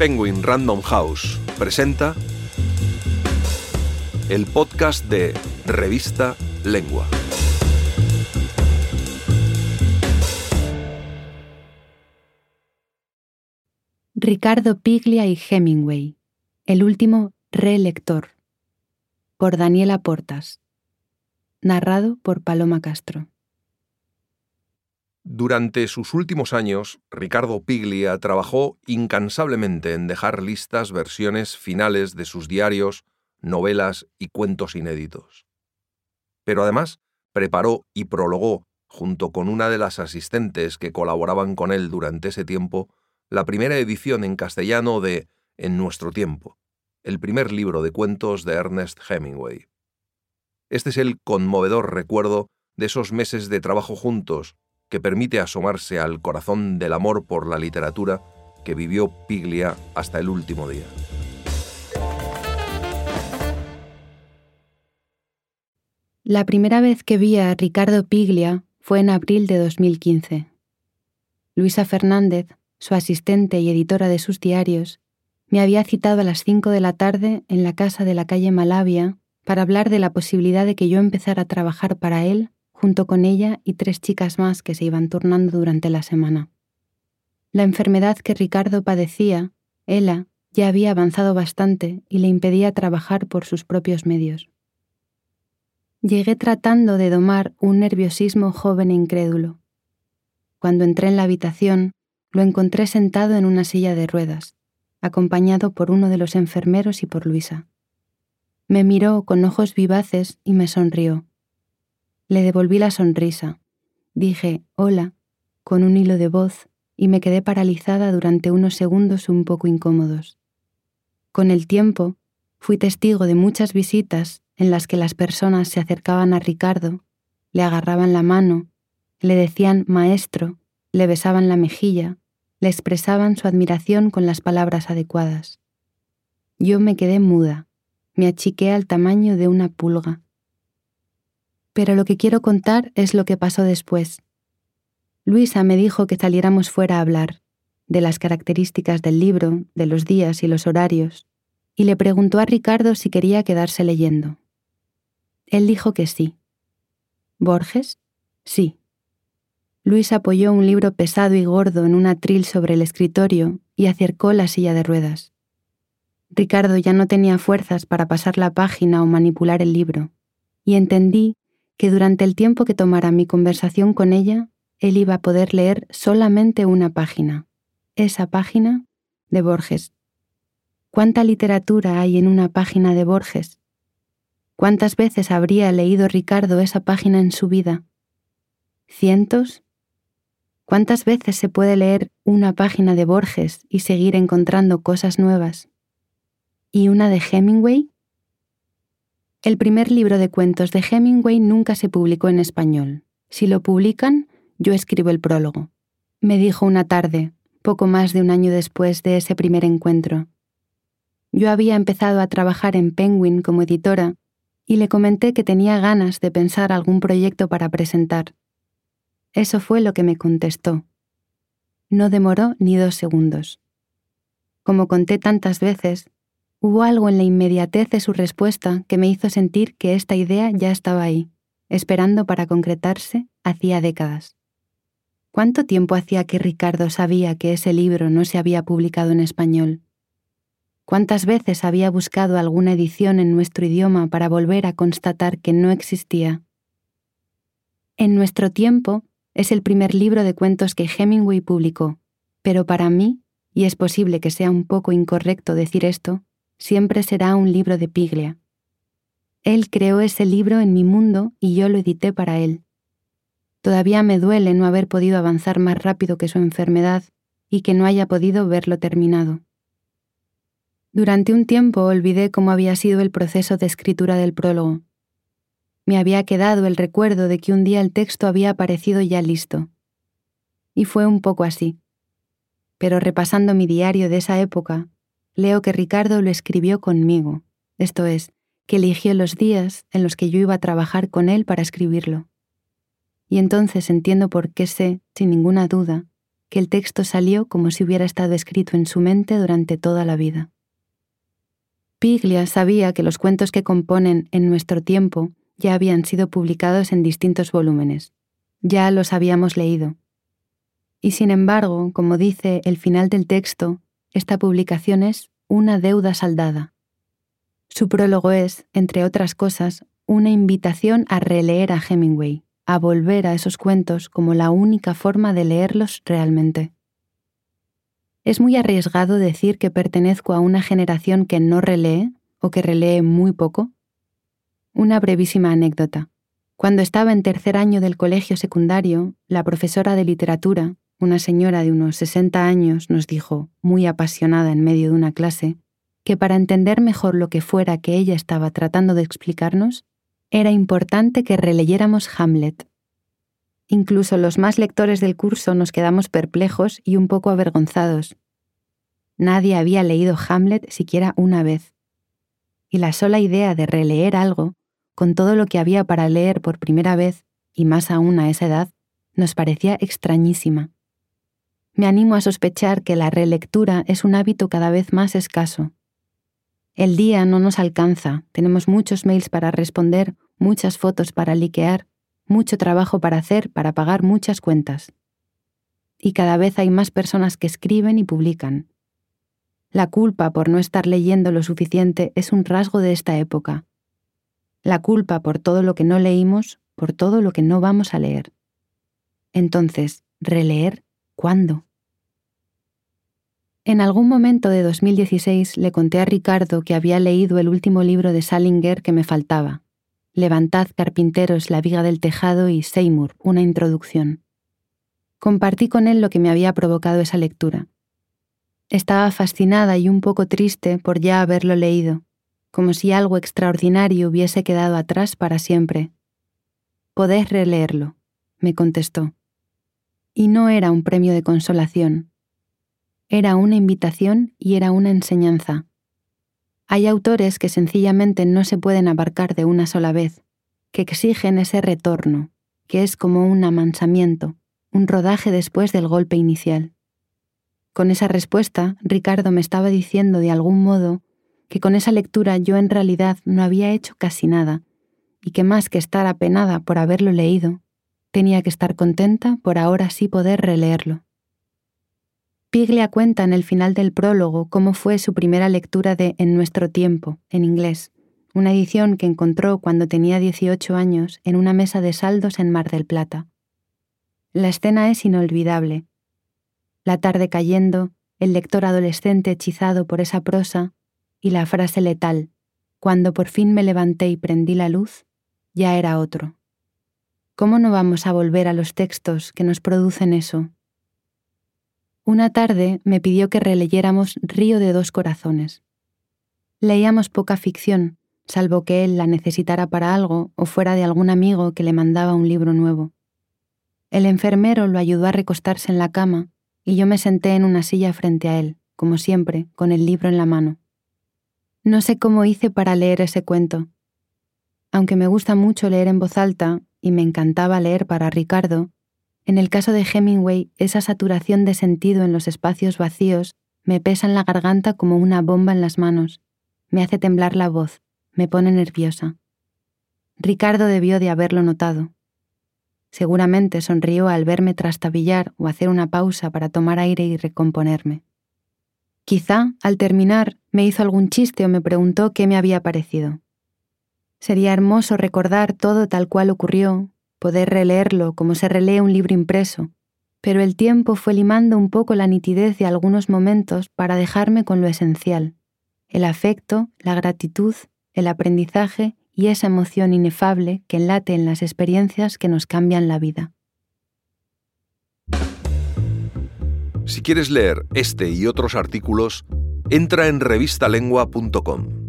Penguin Random House presenta el podcast de Revista Lengua. Ricardo Piglia y Hemingway, el último relector, por Daniela Portas, narrado por Paloma Castro. Durante sus últimos años, Ricardo Piglia trabajó incansablemente en dejar listas versiones finales de sus diarios, novelas y cuentos inéditos. Pero además preparó y prologó, junto con una de las asistentes que colaboraban con él durante ese tiempo, la primera edición en castellano de En nuestro tiempo, el primer libro de cuentos de Ernest Hemingway. Este es el conmovedor recuerdo de esos meses de trabajo juntos que permite asomarse al corazón del amor por la literatura que vivió Piglia hasta el último día. La primera vez que vi a Ricardo Piglia fue en abril de 2015. Luisa Fernández, su asistente y editora de sus diarios, me había citado a las 5 de la tarde en la casa de la calle Malavia para hablar de la posibilidad de que yo empezara a trabajar para él junto con ella y tres chicas más que se iban turnando durante la semana. La enfermedad que Ricardo padecía, Ella, ya había avanzado bastante y le impedía trabajar por sus propios medios. Llegué tratando de domar un nerviosismo joven e incrédulo. Cuando entré en la habitación, lo encontré sentado en una silla de ruedas, acompañado por uno de los enfermeros y por Luisa. Me miró con ojos vivaces y me sonrió. Le devolví la sonrisa. Dije, hola, con un hilo de voz, y me quedé paralizada durante unos segundos un poco incómodos. Con el tiempo, fui testigo de muchas visitas en las que las personas se acercaban a Ricardo, le agarraban la mano, le decían maestro, le besaban la mejilla, le expresaban su admiración con las palabras adecuadas. Yo me quedé muda, me achiqué al tamaño de una pulga pero lo que quiero contar es lo que pasó después. Luisa me dijo que saliéramos fuera a hablar, de las características del libro, de los días y los horarios, y le preguntó a Ricardo si quería quedarse leyendo. Él dijo que sí. ¿Borges? Sí. Luis apoyó un libro pesado y gordo en un atril sobre el escritorio y acercó la silla de ruedas. Ricardo ya no tenía fuerzas para pasar la página o manipular el libro, y entendí que durante el tiempo que tomara mi conversación con ella, él iba a poder leer solamente una página, esa página de Borges. ¿Cuánta literatura hay en una página de Borges? ¿Cuántas veces habría leído Ricardo esa página en su vida? ¿Cientos? ¿Cuántas veces se puede leer una página de Borges y seguir encontrando cosas nuevas? ¿Y una de Hemingway? El primer libro de cuentos de Hemingway nunca se publicó en español. Si lo publican, yo escribo el prólogo. Me dijo una tarde, poco más de un año después de ese primer encuentro. Yo había empezado a trabajar en Penguin como editora y le comenté que tenía ganas de pensar algún proyecto para presentar. Eso fue lo que me contestó. No demoró ni dos segundos. Como conté tantas veces, Hubo algo en la inmediatez de su respuesta que me hizo sentir que esta idea ya estaba ahí, esperando para concretarse hacía décadas. ¿Cuánto tiempo hacía que Ricardo sabía que ese libro no se había publicado en español? ¿Cuántas veces había buscado alguna edición en nuestro idioma para volver a constatar que no existía? En nuestro tiempo es el primer libro de cuentos que Hemingway publicó, pero para mí, y es posible que sea un poco incorrecto decir esto, siempre será un libro de Piglia. Él creó ese libro en mi mundo y yo lo edité para él. Todavía me duele no haber podido avanzar más rápido que su enfermedad y que no haya podido verlo terminado. Durante un tiempo olvidé cómo había sido el proceso de escritura del prólogo. Me había quedado el recuerdo de que un día el texto había aparecido ya listo. Y fue un poco así. Pero repasando mi diario de esa época, leo que Ricardo lo escribió conmigo, esto es, que eligió los días en los que yo iba a trabajar con él para escribirlo. Y entonces entiendo por qué sé, sin ninguna duda, que el texto salió como si hubiera estado escrito en su mente durante toda la vida. Piglia sabía que los cuentos que componen En nuestro tiempo ya habían sido publicados en distintos volúmenes. Ya los habíamos leído. Y sin embargo, como dice el final del texto, esta publicación es una deuda saldada. Su prólogo es, entre otras cosas, una invitación a releer a Hemingway, a volver a esos cuentos como la única forma de leerlos realmente. Es muy arriesgado decir que pertenezco a una generación que no relee o que relee muy poco. Una brevísima anécdota. Cuando estaba en tercer año del colegio secundario, la profesora de literatura, una señora de unos 60 años, nos dijo, muy apasionada en medio de una clase, que para entender mejor lo que fuera que ella estaba tratando de explicarnos, era importante que releyéramos Hamlet. Incluso los más lectores del curso nos quedamos perplejos y un poco avergonzados. Nadie había leído Hamlet siquiera una vez. Y la sola idea de releer algo, con todo lo que había para leer por primera vez, y más aún a esa edad, nos parecía extrañísima. Me animo a sospechar que la relectura es un hábito cada vez más escaso el día no nos alcanza, tenemos muchos mails para responder, muchas fotos para liquear, mucho trabajo para hacer para pagar muchas cuentas. Y cada vez hay más personas que escriben y publican. La culpa por no estar leyendo lo suficiente es un rasgo de esta época. La culpa por todo lo que no leímos, por todo lo que no vamos a leer. Entonces, ¿releer cuándo? En algún momento de 2016 le conté a Ricardo que había leído el último libro de Salinger que me faltaba, Levantad, carpinteros, la viga del tejado y Seymour, una introducción. Compartí con él lo que me había provocado esa lectura. Estaba fascinada y un poco triste por ya haberlo leído, como si algo extraordinario hubiese quedado atrás para siempre. Podés releerlo, me contestó. Y no era un premio de consolación, era una invitación y era una enseñanza. Hay autores que sencillamente no se pueden abarcar de una sola vez, que exigen ese retorno, que es como un amansamiento, un rodaje después del golpe inicial. Con esa respuesta, Ricardo me estaba diciendo de algún modo que con esa lectura yo en realidad no había hecho casi nada, y que más que estar apenada por haberlo leído, tenía que estar contenta por ahora sí poder releerlo. Piglia cuenta en el final del prólogo cómo fue su primera lectura de En nuestro tiempo, en inglés, una edición que encontró cuando tenía 18 años en una mesa de saldos en Mar del Plata. La escena es inolvidable. La tarde cayendo, el lector adolescente hechizado por esa prosa y la frase letal, cuando por fin me levanté y prendí la luz, ya era otro. ¿Cómo no vamos a volver a los textos que nos producen eso, una tarde me pidió que releyéramos Río de dos Corazones. Leíamos poca ficción, salvo que él la necesitara para algo o fuera de algún amigo que le mandaba un libro nuevo. El enfermero lo ayudó a recostarse en la cama y yo me senté en una silla frente a él, como siempre, con el libro en la mano. No sé cómo hice para leer ese cuento. Aunque me gusta mucho leer en voz alta y me encantaba leer para Ricardo, en el caso de Hemingway, esa saturación de sentido en los espacios vacíos me pesa en la garganta como una bomba en las manos, me hace temblar la voz, me pone nerviosa. Ricardo debió de haberlo notado. Seguramente sonrió al verme trastabillar o hacer una pausa para tomar aire y recomponerme. Quizá, al terminar, me hizo algún chiste o me preguntó qué me había parecido. Sería hermoso recordar todo tal cual ocurrió, poder releerlo como se relee un libro impreso, pero el tiempo fue limando un poco la nitidez de algunos momentos para dejarme con lo esencial, el afecto, la gratitud, el aprendizaje y esa emoción inefable que enlate en las experiencias que nos cambian la vida. Si quieres leer este y otros artículos, entra en revistalengua.com.